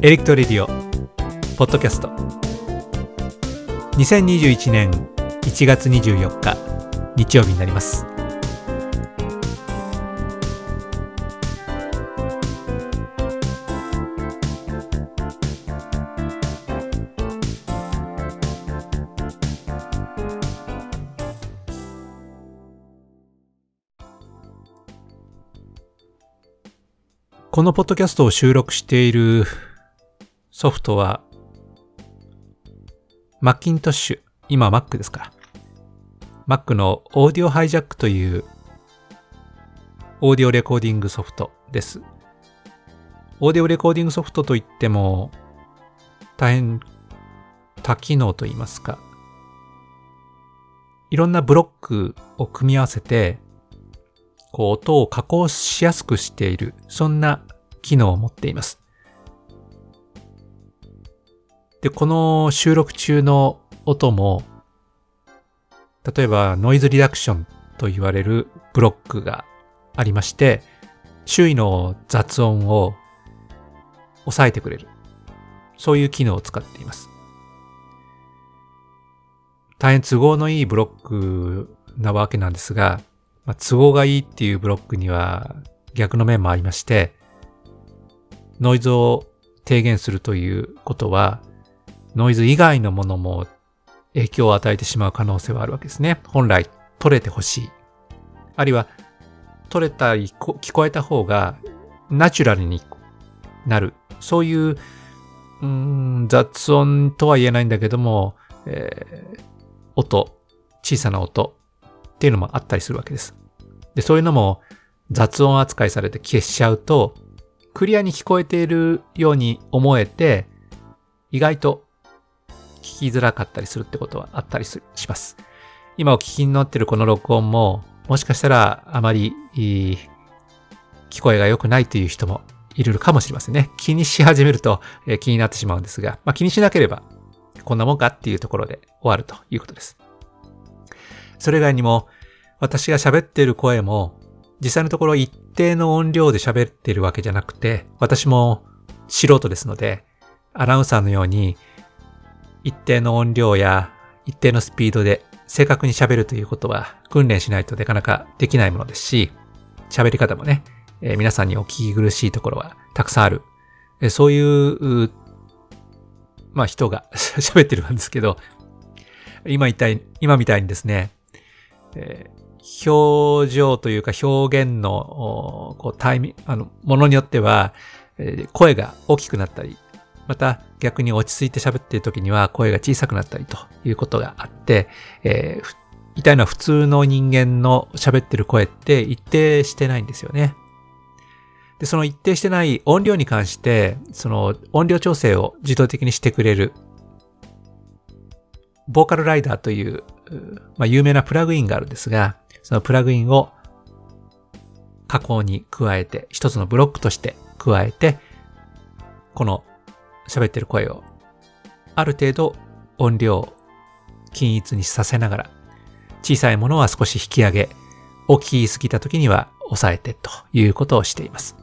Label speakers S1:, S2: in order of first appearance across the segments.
S1: エレクトレディオポッドキャスト。2021年1月24日日曜日になります。このポッドキャストを収録しているソフトは、マッキントッシュ。今 Mac ですから。Mac の Audio Hijack というオーディオレコーディングソフトです。オーディオレコーディングソフトといっても、大変多機能といいますか、いろんなブロックを組み合わせて、こう音を加工しやすくしている、そんな機能を持っています。で、この収録中の音も、例えばノイズリダクションと言われるブロックがありまして、周囲の雑音を抑えてくれる。そういう機能を使っています。大変都合のいいブロックなわけなんですが、まあ、都合がいいっていうブロックには逆の面もありまして、ノイズを低減するということは、ノイズ以外のものも影響を与えてしまう可能性はあるわけですね。本来取れてほしい。あるいは取れたり聞こえた方がナチュラルになる。そういううん雑音とは言えないんだけども、えー、音、小さな音っていうのもあったりするわけです。で、そういうのも雑音扱いされて消しちゃうと、クリアに聞こえているように思えて、意外と聞きづらかったりするってことはあったりします。今お聞きになってるこの録音も、もしかしたらあまり聞こえが良くないという人もいるかもしれませんね。気にし始めると、え、気になってしまうんですが、まあ、気にしなければこんなもんかっていうところで終わるということです。それ以外にも、私が喋っている声も、実際のところ一定の音量で喋っているわけじゃなくて、私も素人ですので、アナウンサーのように一定の音量や一定のスピードで正確に喋るということは訓練しないとなかなかできないものですし、喋り方もね、えー、皆さんにお聞き苦しいところはたくさんある。えー、そういう、まあ人が 喋ってるんですけど、今みたい今みたいにですね、えー、表情というか表現のこうタイミあのものによっては、えー、声が大きくなったり、また逆に落ち着いて喋っている時には声が小さくなったりということがあって、えー、言いたいのは普通の人間の喋ってる声って一定してないんですよね。で、その一定してない音量に関して、その音量調整を自動的にしてくれる、ボーカルライダーという、まあ、有名なプラグインがあるんですが、そのプラグインを加工に加えて、一つのブロックとして加えて、この喋ってる声をある程度音量均一にさせながら小さいものは少し引き上げ大きすぎた時には抑えてということをしています。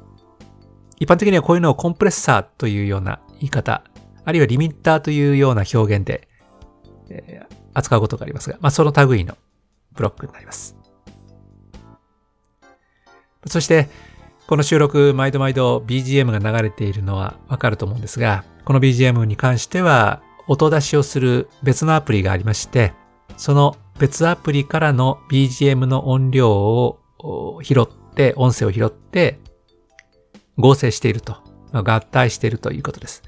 S1: 一般的にはこういうのをコンプレッサーというような言い方、あるいはリミッターというような表現で、えー、扱うことがありますが、まあ、その類のブロックになります。そして、この収録、毎度毎度 BGM が流れているのはわかると思うんですが、この BGM に関しては音出しをする別のアプリがありまして、その別アプリからの BGM の音量を拾って、音声を拾って、合成していると、合体しているということです。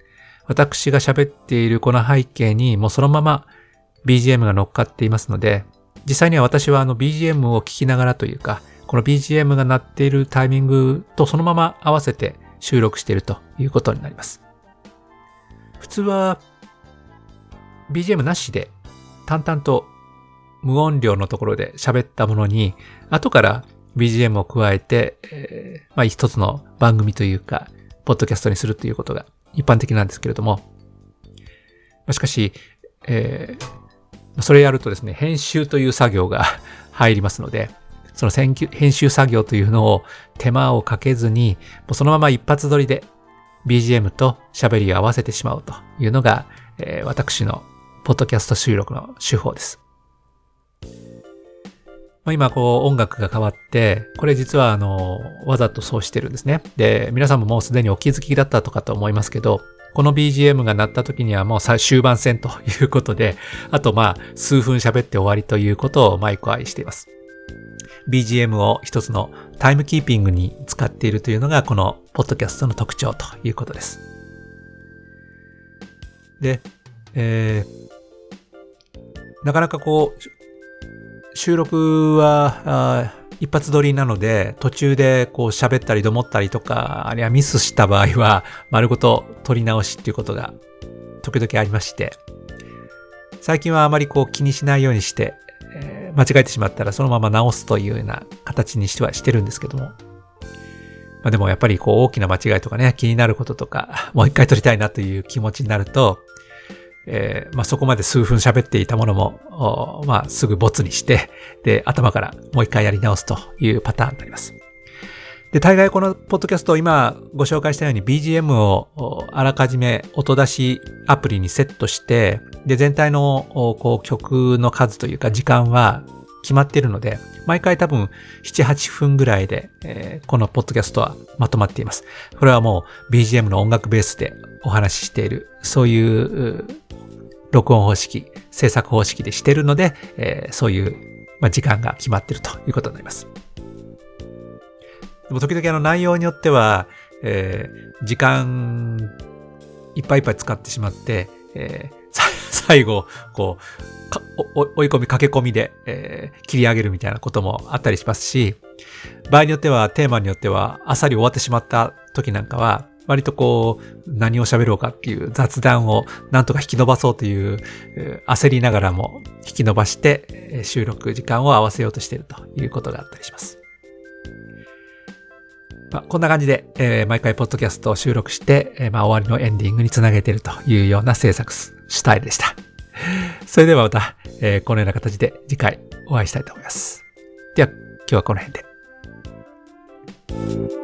S1: 私が喋っているこの背景にもうそのまま BGM が乗っかっていますので、実際には私はあの BGM を聞きながらというか、この BGM が鳴っているタイミングとそのまま合わせて収録しているということになります。普通は BGM なしで淡々と無音量のところで喋ったものに後から BGM を加えて、えー、まあ一つの番組というか、ポッドキャストにするということが一般的なんですけれども、しかし、えー、それやるとですね、編集という作業が 入りますので、その編集作業というのを手間をかけずに、もうそのまま一発撮りで BGM と喋りを合わせてしまうというのが、えー、私のポッドキャスト収録の手法です。まあ、今こう音楽が変わって、これ実はあの、わざとそうしてるんですね。で、皆さんももうすでにお気づきだったとかと思いますけど、この BGM が鳴った時にはもう終盤戦ということで、あとまあ数分喋って終わりということをマイク愛しています。BGM を一つのタイムキーピングに使っているというのがこのポッドキャストの特徴ということです。で、えー、なかなかこう、収録は一発撮りなので、途中でこう喋ったりどもったりとか、あるいはミスした場合は、丸ごと撮り直しっていうことが時々ありまして、最近はあまりこう気にしないようにして、えー、間違えてしまったらそのまま直すというような形にしてはしてるんですけども。まあ、でもやっぱりこう大きな間違いとかね、気になることとか、もう一回撮りたいなという気持ちになると、えー、まあ、そこまで数分喋っていたものも、まあ、すぐボツにして、で、頭からもう一回やり直すというパターンになります。で、大概このポッドキャストを今ご紹介したように BGM をあらかじめ音出しアプリにセットして、で、全体のこう曲の数というか時間は決まっているので、毎回多分7、8分ぐらいで、えー、このポッドキャストはまとまっています。これはもう BGM の音楽ベースでお話ししている、そういう録音方式、制作方式でしてるので、えー、そういう、まあ、時間が決まってるということになります。でも時々あの内容によっては、えー、時間いっぱいいっぱい使ってしまって、えー、最後、こう、追い込み、駆け込みで、えー、切り上げるみたいなこともあったりしますし、場合によっては、テーマによっては、あっさり終わってしまった時なんかは、割とこう、何を喋ろうかっていう雑談をなんとか引き伸ばそうという、焦りながらも引き伸ばして収録時間を合わせようとしているということがあったりします。まあ、こんな感じで、えー、毎回ポッドキャストを収録して、えー、まあ、終わりのエンディングにつなげているというような制作スタイルでした。それではまた、えー、このような形で次回お会いしたいと思います。では、今日はこの辺で。